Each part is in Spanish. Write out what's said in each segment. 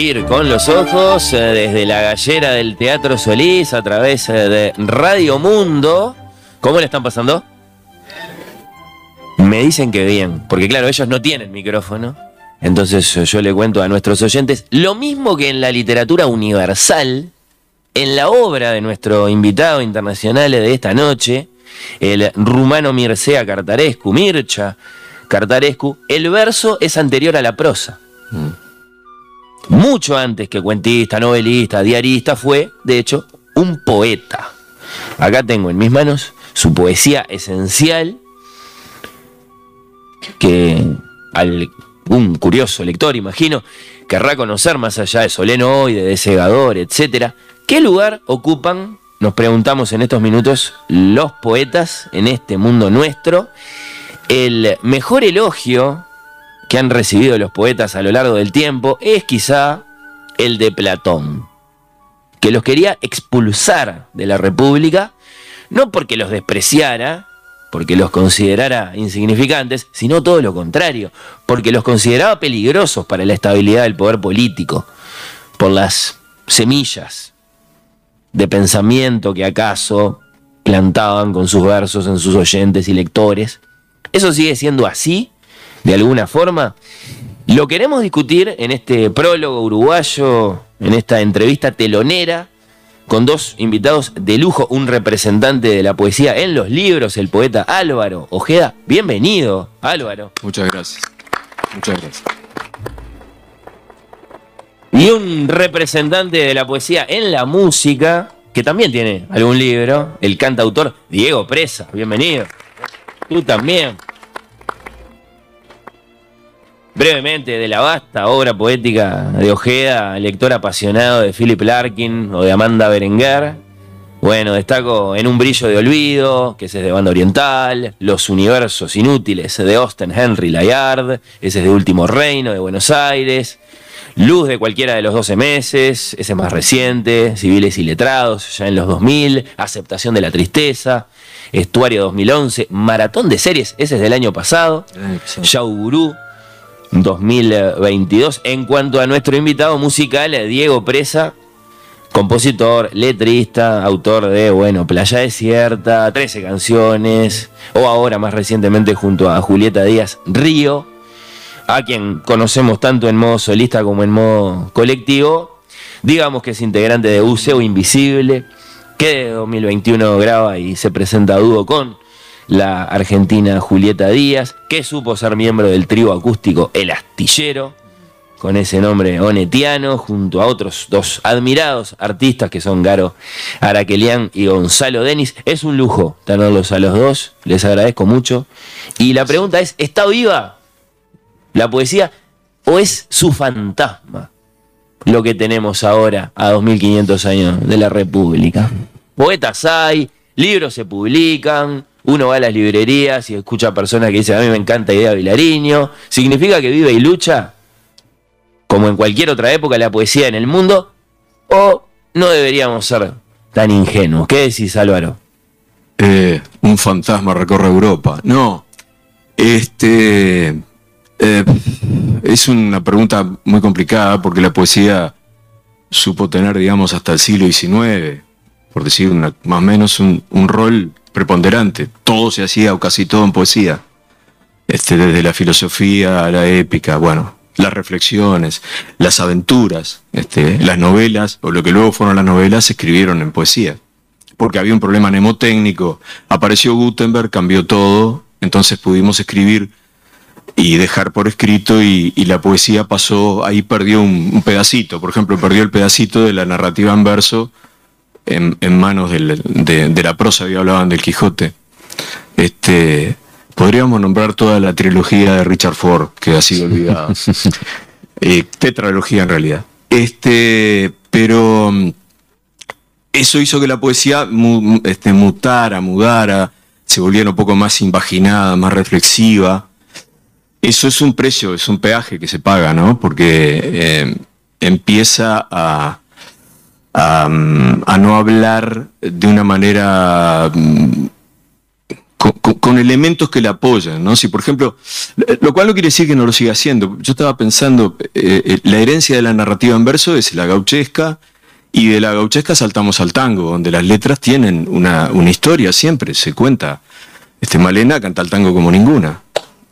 Con los ojos eh, desde la gallera del Teatro Solís a través eh, de Radio Mundo. ¿Cómo le están pasando? Me dicen que bien, porque claro, ellos no tienen micrófono. Entonces eh, yo le cuento a nuestros oyentes lo mismo que en la literatura universal, en la obra de nuestro invitado internacional de esta noche, el rumano Mircea Cartarescu, Mircha Cartarescu, el verso es anterior a la prosa. Mucho antes que cuentista, novelista, diarista, fue, de hecho, un poeta. Acá tengo en mis manos su poesía esencial, que un curioso lector, imagino, querrá conocer más allá de Soleno hoy, de Segador, etc. ¿Qué lugar ocupan, nos preguntamos en estos minutos, los poetas en este mundo nuestro? El mejor elogio que han recibido los poetas a lo largo del tiempo es quizá el de Platón, que los quería expulsar de la República, no porque los despreciara, porque los considerara insignificantes, sino todo lo contrario, porque los consideraba peligrosos para la estabilidad del poder político, por las semillas de pensamiento que acaso plantaban con sus versos en sus oyentes y lectores. Eso sigue siendo así de alguna forma. Lo queremos discutir en este prólogo uruguayo, en esta entrevista telonera, con dos invitados de lujo, un representante de la poesía en los libros, el poeta Álvaro Ojeda. Bienvenido, Álvaro. Muchas gracias. Muchas gracias. Y un representante de la poesía en la música, que también tiene algún libro, el cantautor Diego Presa. Bienvenido. Tú también brevemente de la vasta obra poética de Ojeda, lector apasionado de Philip Larkin o de Amanda Berenguer. Bueno, destaco En un brillo de olvido, que ese es de banda oriental, Los universos inútiles de Austin Henry Layard, ese es de Último Reino de Buenos Aires, Luz de cualquiera de los 12 meses, ese es más reciente, Civiles y Letrados, ya en los 2000, Aceptación de la Tristeza, Estuario 2011, Maratón de Series, ese es del año pasado, Yaugurú, 2022. En cuanto a nuestro invitado musical, Diego Presa, compositor, letrista, autor de, bueno, Playa Desierta, 13 canciones, o ahora más recientemente junto a Julieta Díaz Río, a quien conocemos tanto en modo solista como en modo colectivo. Digamos que es integrante de Buceo Invisible, que de 2021 graba y se presenta a dúo con la argentina Julieta Díaz, que supo ser miembro del trío acústico El Astillero, con ese nombre onetiano, junto a otros dos admirados artistas que son Garo Araquelian y Gonzalo Denis. Es un lujo tenerlos a los dos, les agradezco mucho. Y la pregunta es, ¿está viva la poesía o es su fantasma lo que tenemos ahora a 2500 años de la República? Poetas hay, libros se publican, uno va a las librerías y escucha a personas que dicen, a mí me encanta Idea Vilariño. ¿Significa que vive y lucha? Como en cualquier otra época la poesía en el mundo. ¿O no deberíamos ser tan ingenuos? ¿Qué decís, Álvaro? Eh, un fantasma recorre Europa. No. Este. Eh, es una pregunta muy complicada porque la poesía supo tener, digamos, hasta el siglo XIX, por decir más o menos, un, un rol preponderante. Todo se hacía, o casi todo en poesía. Este, desde la filosofía a la épica, bueno, las reflexiones, las aventuras, este, las novelas, o lo que luego fueron las novelas, se escribieron en poesía. Porque había un problema mnemotécnico. Apareció Gutenberg, cambió todo, entonces pudimos escribir y dejar por escrito y, la poesía pasó, ahí perdió un, pedacito, por ejemplo, perdió el pedacito de la narrativa en verso en, manos de, la prosa, que hablaban del Quijote. Este, podríamos nombrar toda la trilogía de Richard Ford, que ha sido olvidada. eh, tetralogía en realidad. Este, pero eso hizo que la poesía este, mutara, mudara, se volviera un poco más imaginada, más reflexiva. Eso es un precio, es un peaje que se paga, ¿no? Porque eh, empieza a, a, no hablar de una manera mm, con, elementos que le apoyan, ¿no? Si, por ejemplo, lo cual no quiere decir que no lo siga haciendo. Yo estaba pensando, eh, eh, la herencia de la narrativa en verso es la gauchesca, y de la gauchesca saltamos al tango, donde las letras tienen una, una historia siempre, se cuenta. Este Malena canta el tango como ninguna.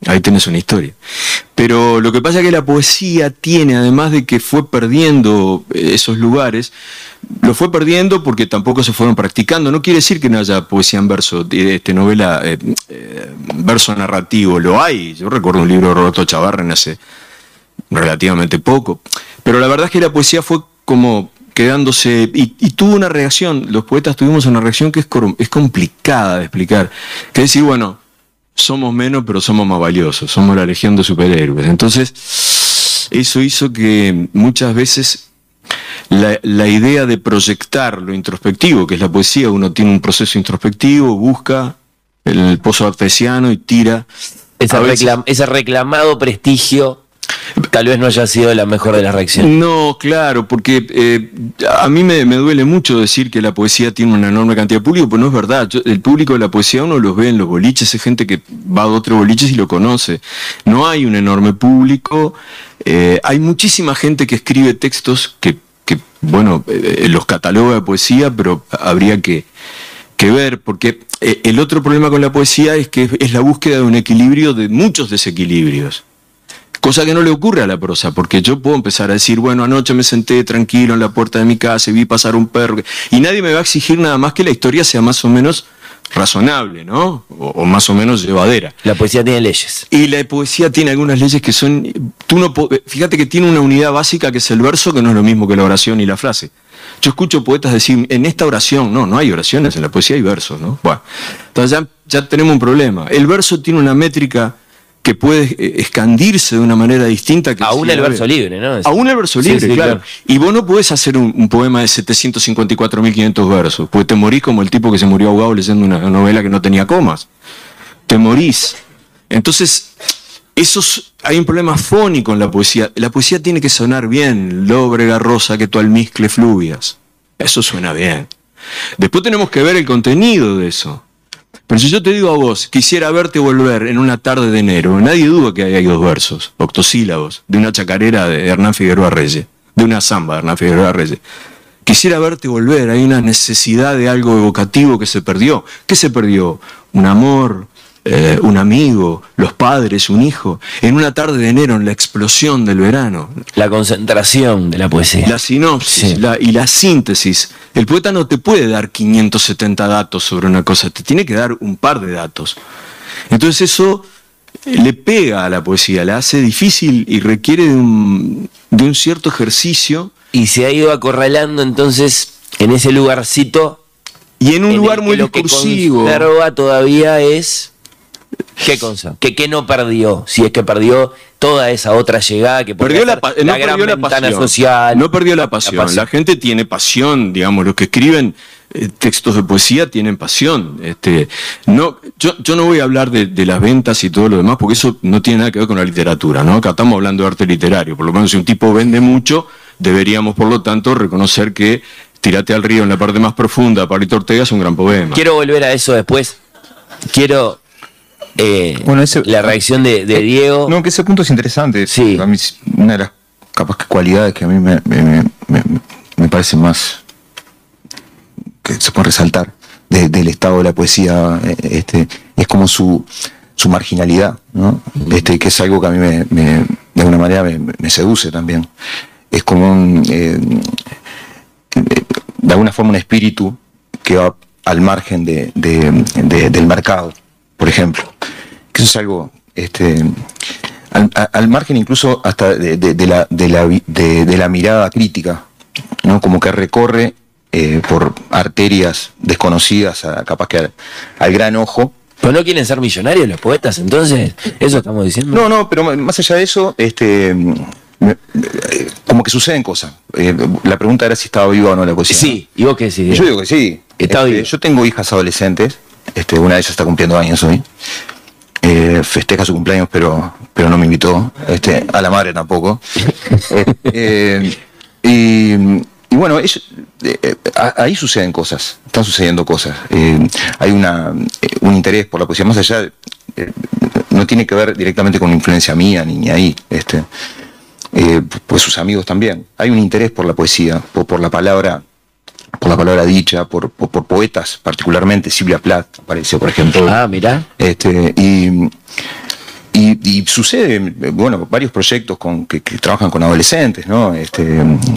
Ahí tenés una historia. Pero lo que pasa es que la poesía tiene, además de que fue perdiendo eh, esos lugares, lo fue perdiendo porque tampoco se fueron practicando. No quiere decir que no haya poesía en verso, este, novela, eh, eh, verso narrativo, lo hay. Yo recuerdo un libro de Roberto Chavarren hace relativamente poco. Pero la verdad es que la poesía fue como quedándose, y, tuvo una reacción, los poetas tuvimos una reacción que es, es complicada de explicar, que decir, bueno, somos menos, pero somos más valiosos, somos la legión de superhéroes. Entonces, eso hizo que muchas veces la, idea de proyectar lo introspectivo, que es la poesía, uno tiene un proceso introspectivo, busca el pozo artesiano y tira. ese reclamado prestigio tal vez no haya sido la mejor de las reacciones. No, claro, porque eh, a mí me, duele mucho decir que la poesía tiene una enorme cantidad de público, pero no es verdad. el público de la poesía uno los ve en los boliches, es gente que va a otros boliches y lo conoce. No hay un enorme público. Eh, hay muchísima gente que escribe textos que, bueno, eh, los cataloga de poesía, pero habría que ver, porque el otro problema con la poesía es que es la búsqueda de un equilibrio de muchos desequilibrios. Cosa que no le ocurre a la prosa, porque yo puedo empezar a decir, bueno, anoche me senté tranquilo en la puerta de mi casa y vi pasar un perro, y nadie me va a exigir nada más que la historia sea más o menos razonable, ¿no? O, más o menos llevadera. La poesía tiene leyes. Y la poesía tiene algunas leyes que son... Tú no fíjate que tiene una unidad básica que es el verso, que no es lo mismo que la oración y la frase. Yo escucho poetas decir, en esta oración, no, no hay oraciones, en la poesía hay versos, ¿no? Bueno, entonces ya, ya tenemos un problema. El verso tiene una métrica que puede eh, escandirse de una manera distinta. Que Aún el verso libre, ¿no? Aún el verso libre, claro. Y vos no podés hacer un, poema de 754.500 versos, porque te morís como el tipo que se murió ahogado leyendo una novela que no tenía comas. Te morís. Entonces, esos, hay un problema fónico en la poesía. La poesía tiene que sonar bien, lóbrega rosa que tu almizcle fluvias. Eso suena bien. Después tenemos que ver el contenido de eso. Pero si yo te digo a vos, quisiera verte volver en una tarde de enero, nadie duda que hay dos versos, octosílabos, de una chacarera de Hernán Figueroa Reyes, de una samba de Hernán Figueroa Reyes. Quisiera verte volver, hay una necesidad de algo evocativo que se perdió. ¿Qué se perdió? Un amor, eh, un amigo, los padres, un hijo, en una tarde de enero, en la explosión del verano. La concentración de la poesía. La sinopsis y la síntesis. El poeta no te puede dar 570 datos sobre una cosa, te tiene que dar un par de datos. Entonces eso le pega a la poesía, la hace difícil y requiere de un, cierto ejercicio. Y se ha ido acorralando entonces en ese lugarcito. Y en un lugar muy discursivo. Lo que todavía es ¿Qué cosa? ¿Qué, no perdió? Si es que perdió toda esa otra llegada que perdió la, no gran la pasión, social. No perdió la pasión. la gente tiene pasión, digamos, los que escriben eh, textos de poesía tienen pasión. Este, no, yo, yo no voy a hablar de, las ventas y todo lo demás, porque eso no tiene nada que ver con la literatura, ¿no? Acá estamos hablando de arte literario. Por lo menos si un tipo vende mucho, deberíamos, por lo tanto, reconocer que Tírate al río en la parte más profunda, Parito Ortega es un gran poema. Quiero volver a eso después. Quiero eh, bueno, la reacción de, eh, Diego. No, que ese punto es interesante. Sí. A mí, una de las capaz que cualidades que a mí me, parece más que se puede resaltar del estado de la poesía eh, este, es como su, su marginalidad, ¿no? Este, que es algo que a mí me, de alguna manera me, seduce también. Es como un, de alguna forma un espíritu que va al margen de, del mercado por ejemplo. Que eso es algo, este, al, margen incluso hasta de, la, de, la, mirada crítica, ¿no? Como que recorre eh, por arterias desconocidas, capaz que al, gran ojo, pero no quieren ser millonarios los poetas, entonces, eso estamos diciendo. No, no, pero más allá de eso, este, como que suceden cosas. Eh, la pregunta era si estaba viva o no la poesía. Sí, ¿y vos qué decís? Yo digo que sí. Está Este, viva. yo tengo hijas adolescentes, este, una de ellas está cumpliendo años hoy. Eh, festeja su cumpleaños, pero, pero no me invitó. Este, a la madre tampoco. Eh, y, y bueno, es- eh, ahí suceden cosas, están sucediendo cosas. Hay una, un interés por la poesía, más allá, no tiene que ver directamente con influencia mía ni, ni ahí. Este, pues sus amigos también. Hay un interés por la poesía, por, por la palabra, por la palabra dicha, por, por, por poetas, particularmente Silvia Plath apareció, por ejemplo. Ah, mirá. Este, y, y, y sucede, bueno, varios proyectos con, que, que trabajan con adolescentes, ¿no? Este,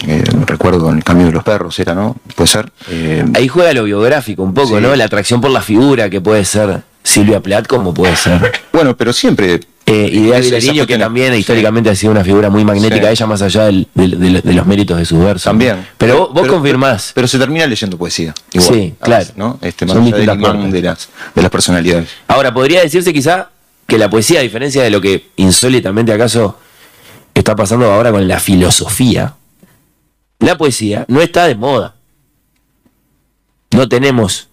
eh, recuerdo en el cambio de los perros, era, ¿no? Puede ser. Eh, Ahí juega lo biográfico un poco, Sí. ¿no? La atracción por la figura que puede ser Silvia Plath, como puede ser bueno, pero siempre. Eh, Idea esa- esa Vilariño, que también sí. históricamente ha sido una figura muy magnética, Sí. ella más allá del- del- del- de los méritos de sus versos. También. Pero vos, vos Pero- confirmás. Pero, pero se termina leyendo poesía. Igual, Sí, claro. veces, ¿no? Este, más Son allá del de las, de las personalidades. Ahora, podría decirse quizá que la poesía, a diferencia de lo que insólitamente acaso está pasando ahora con la filosofía, la poesía no está de moda. No tenemos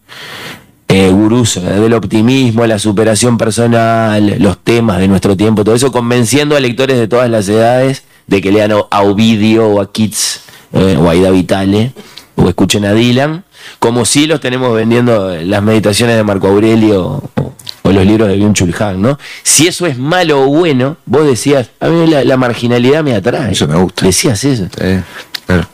eh, gurús eh, del optimismo, la superación personal, los temas de nuestro tiempo, todo eso, convenciendo a lectores de todas las edades de que lean a Ovidio o a Keats eh, o a Ida Vitale o escuchen a Dylan, como si los tenemos vendiendo las meditaciones de Marco Aurelio o, o los libros de Byung-Chul Han, ¿no? Si eso es malo o bueno, vos decías, a mí la, la marginalidad me atrae. Eso me gusta. Decías eso. Sí, claro.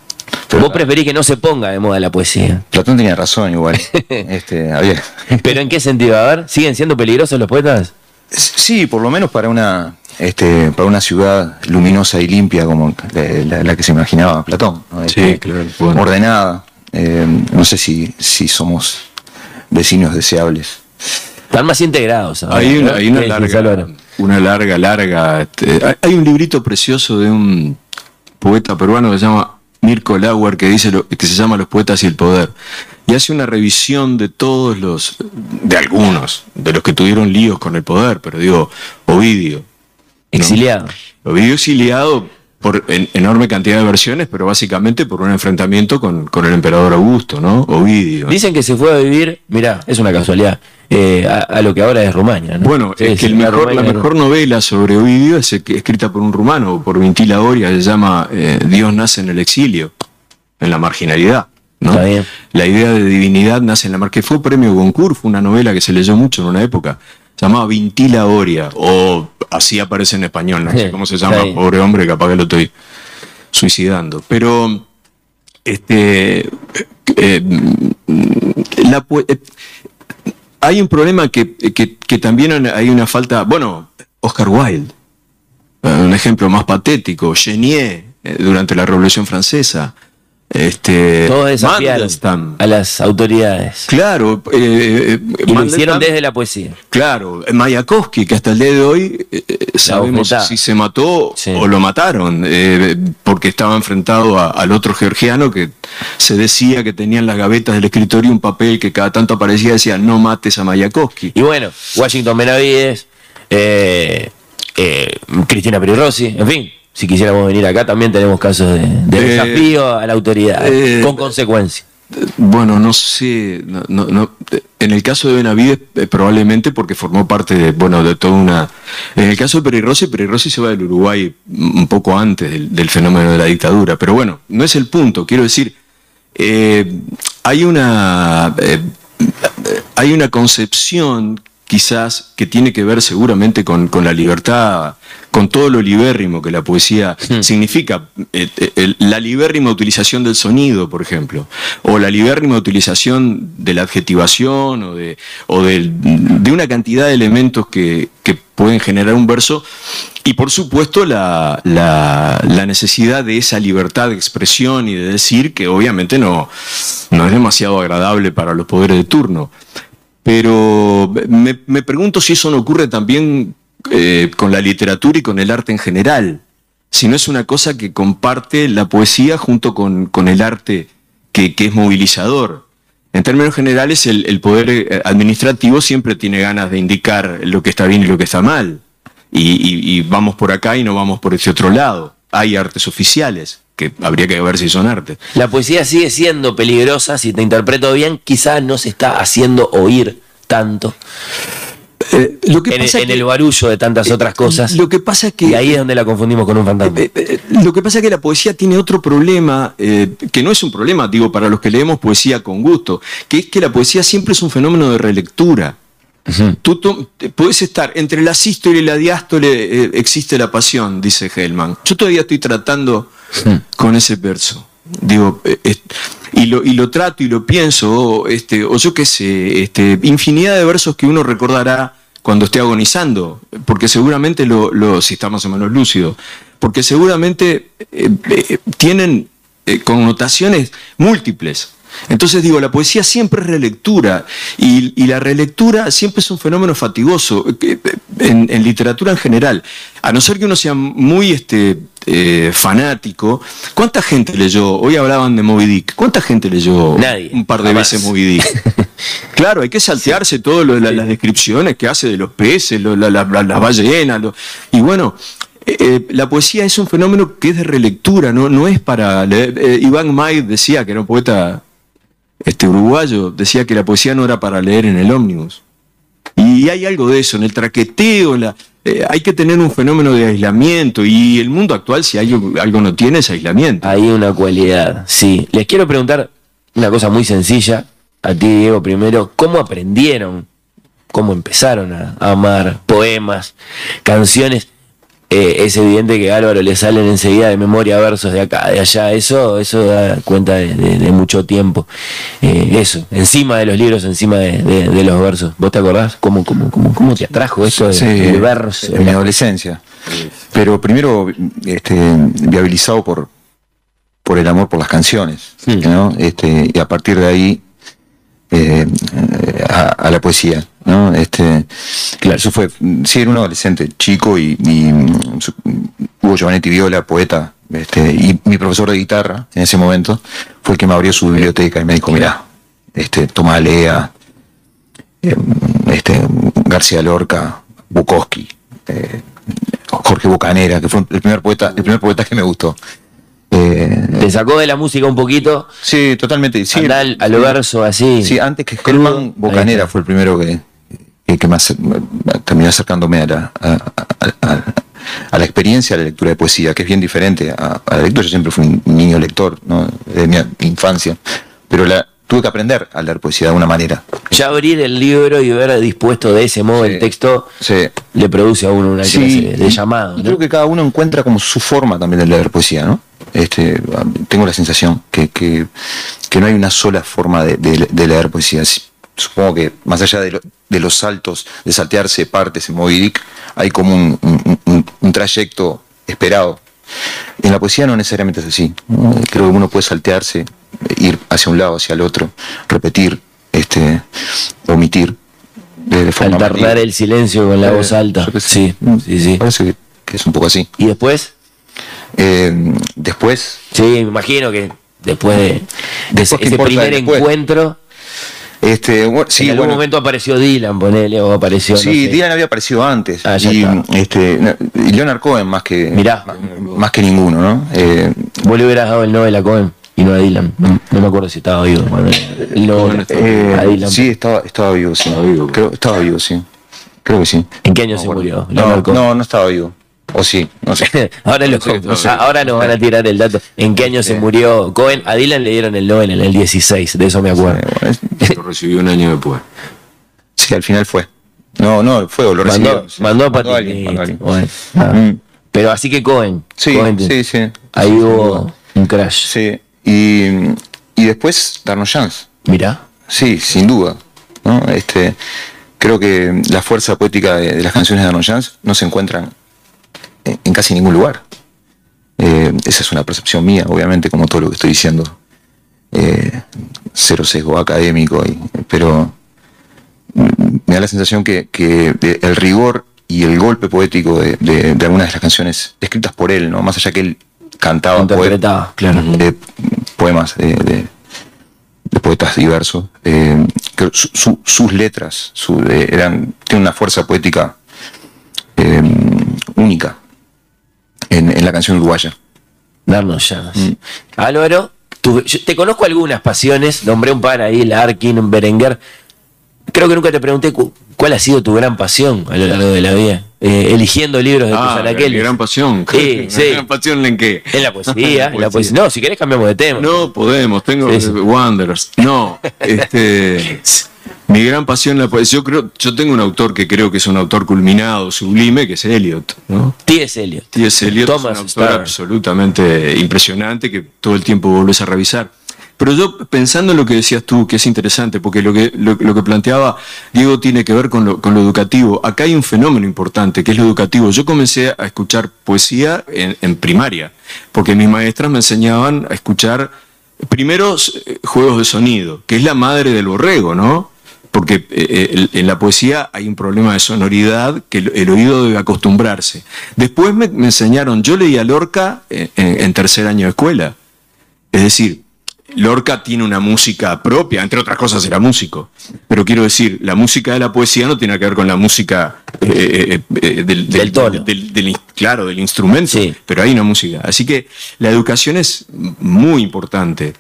Pero Vos preferís que no se ponga de moda la poesía. Platón tenía razón igual. este, había, ¿Pero en qué sentido? A ver, ¿siguen siendo peligrosos los poetas? Sí, por lo menos para una, este, para una ciudad luminosa y limpia como la, la- la que se imaginaba Platón. ¿no? Este, claro, bueno. Ordenada. Eh, no sé si, si somos vecinos deseables. Están más integrados. Hay una, ¿no? hay una ¿Qué decís, larga, una larga, larga. este, hay- hay un librito precioso de un poeta peruano que se llama Mirko Lauer que dice lo- que se llama Los poetas y el poder y hace una revisión de todos los, de algunos, de los que tuvieron líos con el poder, pero digo Ovidio, Exiliado. Ovidio exiliado por en- enorme cantidad de versiones, pero básicamente por un enfrentamiento con, con el emperador Augusto, ¿no? Ovidio. Dicen que se fue a vivir, mirá, es una casualidad, eh, a, a lo que ahora es Rumania. ¿no? Bueno, Sí, es que el mejor, Rumania la mejor novela sobre Ovidio es eh, que- escrita por un rumano, por Vintila Oria, se llama eh, Dios nace en el exilio, en la marginalidad. ¿no? Está bien. La idea de divinidad nace en la mar que fue premio Goncourt, fue una novela que se leyó mucho en una época. Se llamaba Vintila Oria, o así aparece en español, no sé cómo se llama, pobre hombre, capaz que lo estoy suicidando. Pero este eh, la eh, hay un problema que, que- que también hay una falta. Bueno, Oscar Wilde, un ejemplo más patético, Genier, eh, durante la Revolución Francesa. Este, Todos desafiaron Mandelstam. a las autoridades. Claro, eh, eh, Y lo hicieron desde la poesía. Claro, Mayakovsky, que hasta el día de hoy eh, eh, sabemos si se mató Sí. o lo mataron, eh, porque estaba enfrentado a- al otro georgiano que se decía que tenía en las gavetas del escritorio un papel que cada tanto aparecía y decía no mates a Mayakovsky. Y bueno, Washington Benavides, eh, eh, Cristina Perirossi, en fin, si quisiéramos venir acá también tenemos casos de, de Eh, desafío a la autoridad, eh, con consecuencias. Bueno, no sé, no, no- no- en el caso de Benavides eh, probablemente porque formó parte de, bueno, de toda una... En el caso de Perirossi, Perirossi se va del Uruguay un poco antes del, del fenómeno de la dictadura, pero bueno, no es el punto, quiero decir, hay una... hay una concepción quizás que tiene que ver seguramente con, con la libertad, con todo lo libérrimo que la poesía significa. Eh, eh, la libérrima utilización del sonido, por ejemplo, o la libérrima utilización de la adjetivación o de, o del- de una cantidad de elementos que, que pueden generar un verso. Y por supuesto la, la- la necesidad de esa libertad de expresión y de decir que obviamente no, no es demasiado agradable para los poderes de turno. Pero me, me pregunto si eso no ocurre también eh, con la literatura y con el arte en general. Si no es una cosa que comparte la poesía junto con, con el arte que, que es movilizador. En términos generales, el, poder eh, administrativo siempre tiene ganas de indicar lo que está bien y lo que está mal. Y- y vamos por acá y no vamos por ese otro lado. hay artes oficiales, que habría que ver si son arte. La poesía sigue siendo peligrosa, si te interpreto bien, quizás no se está haciendo oír tanto. Eh, lo que en, pasa en que- el barullo de tantas otras cosas. Lo que pasa es que y ahí es donde la confundimos con un fantasma. Eh, eh, Lo que pasa es que la poesía tiene otro problema, eh, que no es un problema, digo, para los que leemos poesía con gusto, que es que la poesía siempre es un fenómeno de relectura. Tú puedes estar entre la sístole y la diástole, eh, existe la pasión, dice Hellman. Yo todavía estoy tratando con ese verso. Digo, eh, y, lo, y lo trato y lo pienso, o, este, o yo qué sé, este, infinidad de versos que uno recordará cuando esté agonizando, porque seguramente lo, lo- si está más o menos lúcido, porque seguramente eh, tienen connotaciones múltiples. Entonces digo, la poesía siempre es relectura y, y la relectura siempre es un fenómeno fatigoso eh, en, en literatura en general. A no ser que uno sea muy este, eh, fanático, ¿cuánta gente leyó? Hoy hablaban de Moby Dick. ¿Cuánta gente leyó Nadie, un par de jamás. veces Moby Dick? Claro, hay que saltearse todas las descripciones que hace de los peces, lo- la- la- la- las ballenas. lo- y bueno, eh, eh, la poesía es un fenómeno que es de relectura, no, no es para leer. Eh, Iván May decía, que era un poeta este, uruguayo, decía que la poesía no era para leer en el ómnibus. Y hay algo de eso, en el traqueteo, eh, hay que tener un fenómeno de aislamiento y el mundo actual si hay, algo no tiene es aislamiento. Hay una cualidad, sí. Les quiero preguntar una cosa muy sencilla, a ti Diego primero, ¿cómo aprendieron, cómo empezaron a amar poemas, canciones? Eh, es evidente que a Álvaro le salen enseguida de memoria versos de acá, de allá, eso, eso da cuenta de, de- de mucho tiempo. Eh, eso, encima de los libros, encima de, los versos. ¿Vos te acordás cómo, cómo, cómo, cómo te atrajo esto de, Sí, del verso? en mi adolescencia. Pero primero este, viabilizado por, por el amor por las canciones, Sí. ¿no? Este, y a partir de ahí eh, eh, a, a la poesía, ¿no? Este, claro, eso fue, sí, era un adolescente chico y, y, mm, Hugo Giovanetti Viola, poeta, este, y mi profesor de guitarra en ese momento fue el que me abrió su biblioteca y me dijo, mira, este, toma Lea, eh, este, García Lorca, Bukowski, eh, Jorge Bucanera, que fue el primer poeta, el primer poeta que me gustó. Eh, Te sacó de la música un poquito, sí, totalmente. Sí, andá al, sí. verso así. Sí, antes que Germán Bocanera fue el primero que, que, que más terminó acercándome a la, a, a- a- la experiencia de la lectura de poesía, que es bien diferente a, la lectura. Yo siempre fui un niño lector, ¿no? de mi infancia, pero la, tuve que aprender a leer poesía de alguna manera. Ya abrir el libro y ver dispuesto de ese modo Sí. el texto Sí. le produce a uno una Sí, clase de llamado. ¿no? creo que cada uno encuentra como su forma también de leer poesía, ¿no? Este, tengo la sensación que, que, que no hay una sola forma de, de- de leer poesía. Supongo que más allá de, lo- de los saltos, de saltearse partes en Moby Dick, hay como un, un- un- un trayecto esperado. En la poesía no necesariamente es así. ¿no? Creo que uno puede saltearse, ir hacia un lado, hacia el otro, repetir, este, omitir. De, de forma Alternar libre. el silencio con la Eh, voz alta. sé. Sí, sí, sí. Parece que, que es un poco así. Y después, Eh, después, sí, me imagino que después de, de Después, ese, ¿qué ese primer después? encuentro, este, bueno, sí, en algún bueno, momento apareció Dylan, ponele, o apareció. no sí, sé. Dylan había aparecido antes. Ah, ya y, está. este, y Leonard Cohen más que, Mirá. más, más que ninguno, ¿no? Eh, Vos le hubieras dado el Nobel a Cohen y no a Dylan. No, no me acuerdo si estaba vivo. bueno, eh, a Dylan. sí, estaba, estaba vivo, sí. vivo. Creo, estaba vivo, sí. Creo que sí. ¿En qué año se murió? No, no, no estaba vivo. O sí, no sé. ahora, lo- No sé, no sé. ahora nos van a tirar el dato. ¿En qué año se murió Cohen? A Dylan le dieron el Nobel en el 16, de eso me acuerdo. Bueno, es- Lo recibió un año después. sí, al final fue. No, no, fue lo mandó, sí. mandó a Mandó a Pati- alguien, mandó a alguien. Bueno, ah. Mm. Pero así que Cohen. Sí, Cohen, sí, sí. Ahí hubo un crash. Sí, y, y después darnos chance. Mirá. Sí, sin duda. ¿no? Este, creo que la fuerza poética de, de las canciones de Arnold Jans no se encuentran en, en casi ningún lugar. Eh, esa es una percepción mía, obviamente, como todo lo que estoy diciendo. Eh, cero sesgo académico, y- pero mm, me da la sensación que, que el rigor y el golpe poético de, de- de algunas de las canciones escritas por él, ¿no? más allá que él cantaba poe- Interpretaba, claro. eh, poemas de, de- poetas diversos. eh, que su- su- sus letras su- eh, eran, tienen una fuerza poética eh, única. en, en la canción uruguaya. Darnos llamas. Álvaro, yo te conozco algunas pasiones, nombré un par ahí, Larkin, Berenguer. Creo que nunca te pregunté cu- cuál ha sido tu gran pasión a lo largo de la vida. Eh, eligiendo libros de Ah, mi anaqueles. gran pasión. Sí, Mi sí. gran pasión en qué? En la poesía, en la poesía. No, si querés cambiamos de tema. No podemos, tengo Sí, Wanderers. No, este. Mi gran pasión la poesía. Yo creo, yo tengo un autor que creo que es un autor culminado, sublime, que es Eliot, ¿no? T.S. Eliot. T.S. Eliot Thomas es un autor Starr. absolutamente impresionante que todo el tiempo volvés a revisar. Pero yo pensando en lo que decías tú, que es interesante, porque lo que, lo, lo que planteaba Diego tiene que ver con lo, con lo educativo. Acá hay un fenómeno importante, que es lo educativo. Yo comencé a escuchar poesía en, en primaria, porque mis maestras me enseñaban a escuchar primero eh, juegos de sonido, que es la madre del borrego, ¿no? Porque eh, eh, en la poesía hay un problema de sonoridad que el, el oído debe acostumbrarse. Después me, me enseñaron, yo leía Lorca en, en- tercer año de escuela. Es decir, Lorca tiene una música propia, entre otras cosas era músico. Pero quiero decir, la música de la poesía no tiene que ver con la música eh, eh, eh, del, Del claro, del instrumento. Sí. Pero hay una música. Así que la educación es muy importante.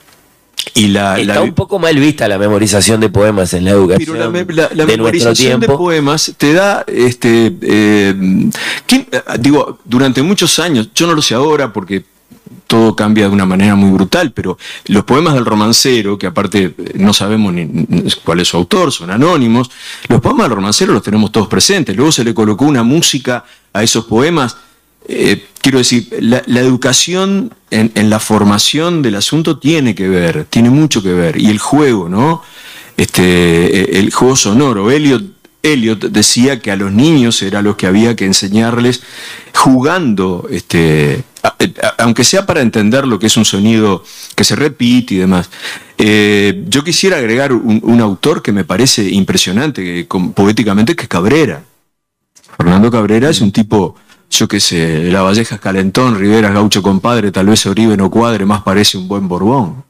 Y la, Está la- un poco mal vista la memorización de poemas en la educación pero la, me- la- la de memorización de poemas te da, este, eh, ¿quién- eh, digo, durante muchos años, yo no lo sé ahora porque todo cambia de una manera muy brutal, pero los poemas del romancero, que aparte eh, no sabemos ni cuál es su autor, son anónimos, los poemas del romancero los tenemos todos presentes, luego se le colocó una música a esos poemas. Eh, quiero decir, la, educación en, la formación del asunto tiene que ver, tiene mucho que ver, y el juego, ¿no? Este, eh, el juego sonoro. Eliot, Eliot decía que a los niños era lo que había que enseñarles jugando, este, a- aunque sea para entender lo que es un sonido que se repite y demás. Eh, yo quisiera agregar un, autor que me parece impresionante poéticamente, que es Cabrera. Fernando Cabrera es un tipo, yo qué sé, La Valleja Calentón, Rivera Gaucho Compadre, tal vez Oribe no cuadre, más parece un buen Borbón.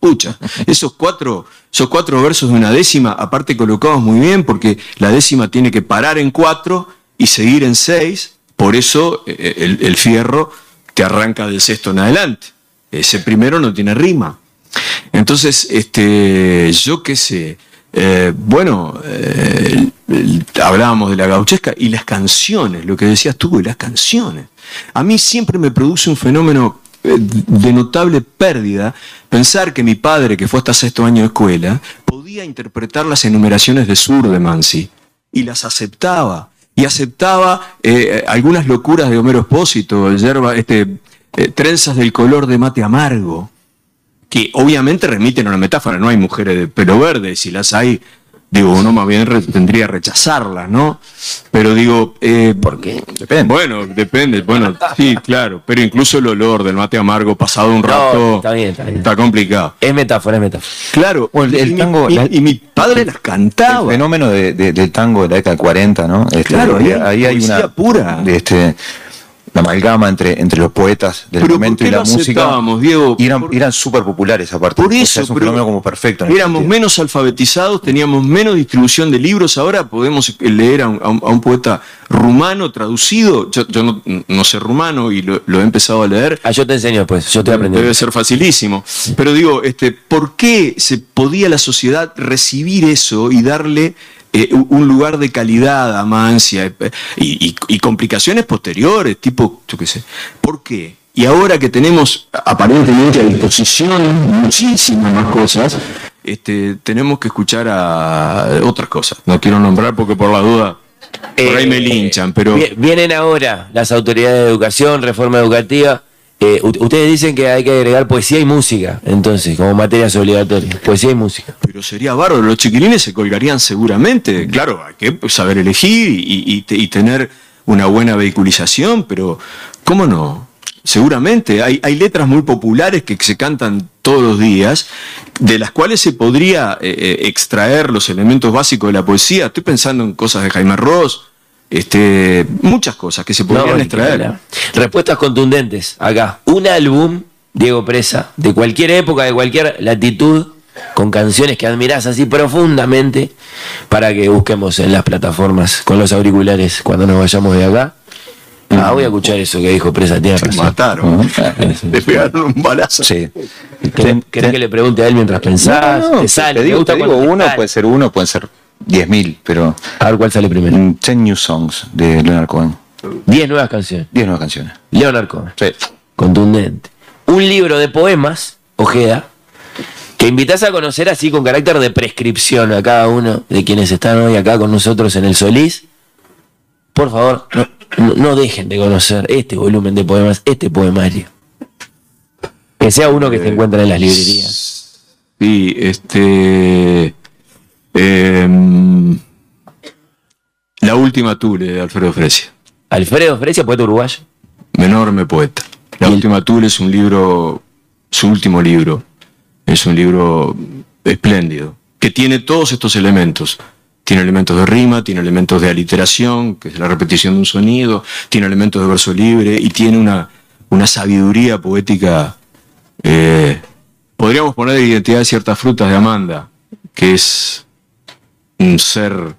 Pucha, esos cuatro, esos cuatro versos de una décima, aparte colocados muy bien, porque la décima tiene que parar en cuatro y seguir en seis, por eso eh, el, el fierro te arranca del sexto en adelante. Ese primero no tiene rima. Entonces, este, yo qué sé, eh, bueno, eh, hablábamos de la gauchesca y las canciones, lo que decías tú, las canciones. A mí siempre me produce un fenómeno eh, de notable pérdida pensar que mi padre, que fue hasta sexto año de escuela, podía interpretar las enumeraciones de Sur de Mansi y las aceptaba. Y aceptaba algunas locuras de Homero Espósito, yerba, este, trenzas del color de mate amargo que obviamente remiten a una metáfora, no hay mujeres de pelo verde, si las hay, digo, uno más bien re- tendría que rechazarlas, ¿no? Pero digo, eh, ¿Por qué? Depende. bueno, depende, bueno, sí, claro, pero incluso el olor del mate amargo pasado un No, rato está bien, está bien. complicado. Es metáfora, es metáfora. Claro, Bueno, el y, tango, y- la- y mi padre las El cantaba. fenómeno de- de- del tango de la década del 40, ¿no? Este, Claro, ahí hay ahí hay poesía una pura. Este, la amalgama entre, entre los poetas del Pero ¿por momento qué y la lo música. Diego? Y eran, Por- eran súper populares aparte. Por O sea, eso, es un pero fenómeno como perfecto. éramos sentido. menos alfabetizados, teníamos menos distribución de libros. Ahora podemos leer a un, a un- a un poeta rumano traducido. Yo, yo no, no sé rumano y lo, lo he empezado a leer. Ah, yo te enseño después, yo estoy aprendiendo. Debe ser facilísimo. Pero digo, este, ¿por qué se podía la sociedad recibir eso y darle eh, un- lugar de calidad a Mancia eh, y, y- y complicaciones posteriores, tipo, yo qué sé? ¿Por qué? Y ahora que tenemos aparentemente a disposición muchísimas más cosas, este, tenemos que escuchar a otras cosas. No quiero nombrar porque por la duda, por ahí me Eh, linchan, pero... vi- Vienen ahora las autoridades de educación, reforma educativa. Eh, ustedes dicen que hay que agregar poesía y música, entonces, como materias obligatorias. Poesía y música. Pero sería bárbaro, los chiquilines se colgarían seguramente. Claro, hay que saber elegir y, y te- y tener una buena vehiculización, pero ¿cómo no? Seguramente hay, hay letras muy populares que se cantan todos los días, de las cuales se podría eh, eh, extraer los elementos básicos de la poesía. Estoy pensando en cosas de Jaime Ross, este, muchas cosas que se podrían No, extraer. Respuestas contundentes. Acá, un álbum, Diego Presa, de cualquier época, de cualquier latitud, con canciones que admirás así profundamente, para que busquemos en las plataformas con los auriculares cuando nos vayamos de acá. Ah, voy a escuchar eso que dijo Presa, tiene Se razón. mataron. Le pegaron un balazo. Sí. ¿Querés, querés que le pregunte a él mientras pensás? No, no, te sale, te digo, gusta te digo uno, sale. puede ser uno, pueden ser 10.000, pero A ver cuál sale primero. mm, 10 New Songs de Leonard Cohen. 10 nuevas canciones. 10 nuevas canciones. Leonard Cohen. Sí. Contundente. Un libro de poemas, Ojeda, que invitas a conocer así con carácter de prescripción a cada uno de quienes están hoy acá con nosotros en el Solís. Por favor, no, no- dejen de conocer este volumen de poemas, este poemario. Que sea uno que se encuentra en las librerías. Sí, este. la última Tule de Alfredo Fresia. Alfredo Fresia, poeta uruguayo. enorme poeta. La última Tule es un libro, su último libro, es un libro espléndido, que tiene todos estos elementos. Tiene elementos de rima, tiene elementos de aliteración, que es la repetición de un sonido, tiene elementos de verso libre y tiene una, una sabiduría poética. eh, podríamos poner identidad de ciertas frutas de Amanda, que es un ser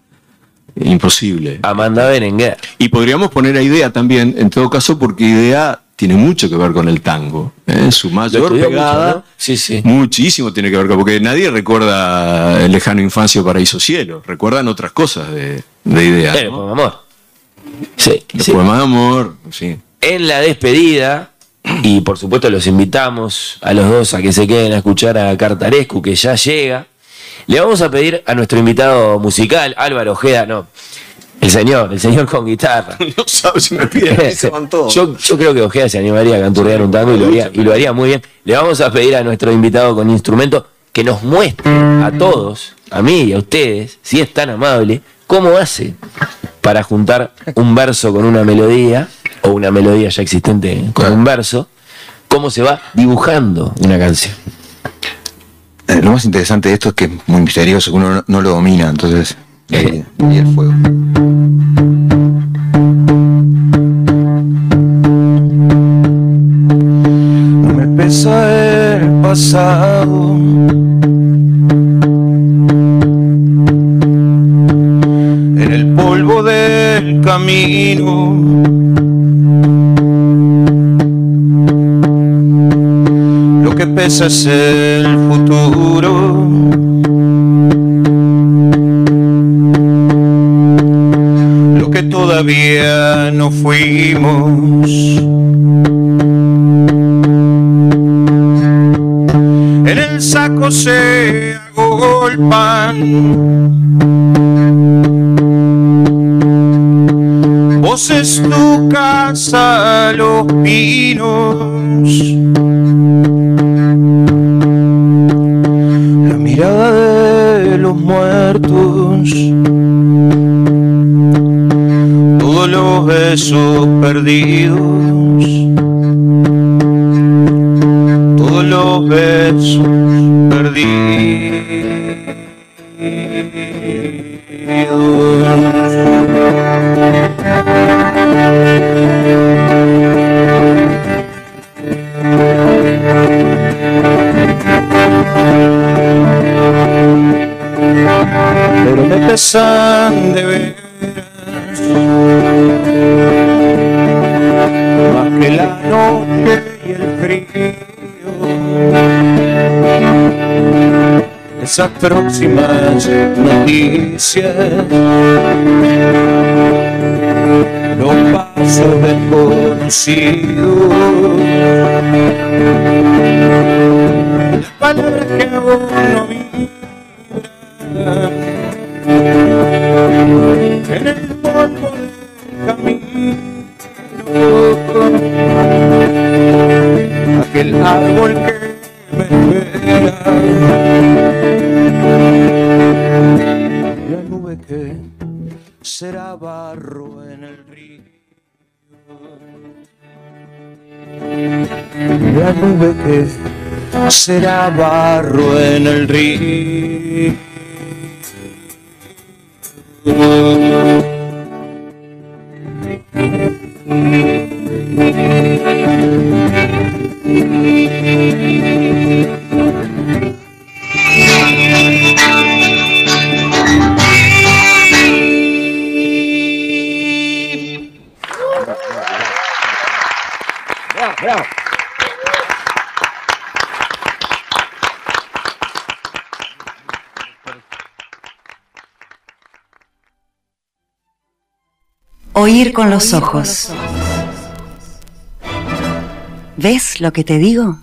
imposible. Amanda Berenguer. Y podríamos poner a Idea también, en todo caso, porque Idea tiene mucho que ver con el tango. ¿eh? Su mayor pegada, mucho, ¿no? Sí, sí. muchísimo tiene que ver con, porque nadie recuerda el lejano infancia o paraíso cielo, recuerdan otras cosas de, de Idea. El ¿no? poema amor. Sí, El sí. poema de amor, fin. en la despedida, y por supuesto los invitamos a los dos a que se queden a escuchar a Cartarescu, que ya llega, le vamos a pedir a nuestro invitado musical, Álvaro Ojeda, no, el señor, el señor con guitarra. No sabes si me piden, se van todos. yo, yo creo que Ojeda se animaría a canturrear un tango y lo, haría, y lo haría muy bien. Le vamos a pedir a nuestro invitado con instrumento que nos muestre a todos, a mí y a ustedes, si es tan amable, cómo hace para juntar un verso con una melodía, o una melodía ya existente con un verso, cómo se va dibujando una canción. Eh, lo más interesante de esto es que es muy misterioso, uno no, no lo domina, entonces. Eh. Y el fuego. No me pesa el pasado. En el polvo del camino. El futuro. Lo que todavía no fuimos. En el saco se agolpan. Vos besos perdidos. Todos los besos perdidos. Próximas noticias. Los pasos desconocidos las palabras que aún no será barro en el río. La nube que será barro en el río. Oír con los ojos. ¿Ves lo que te digo?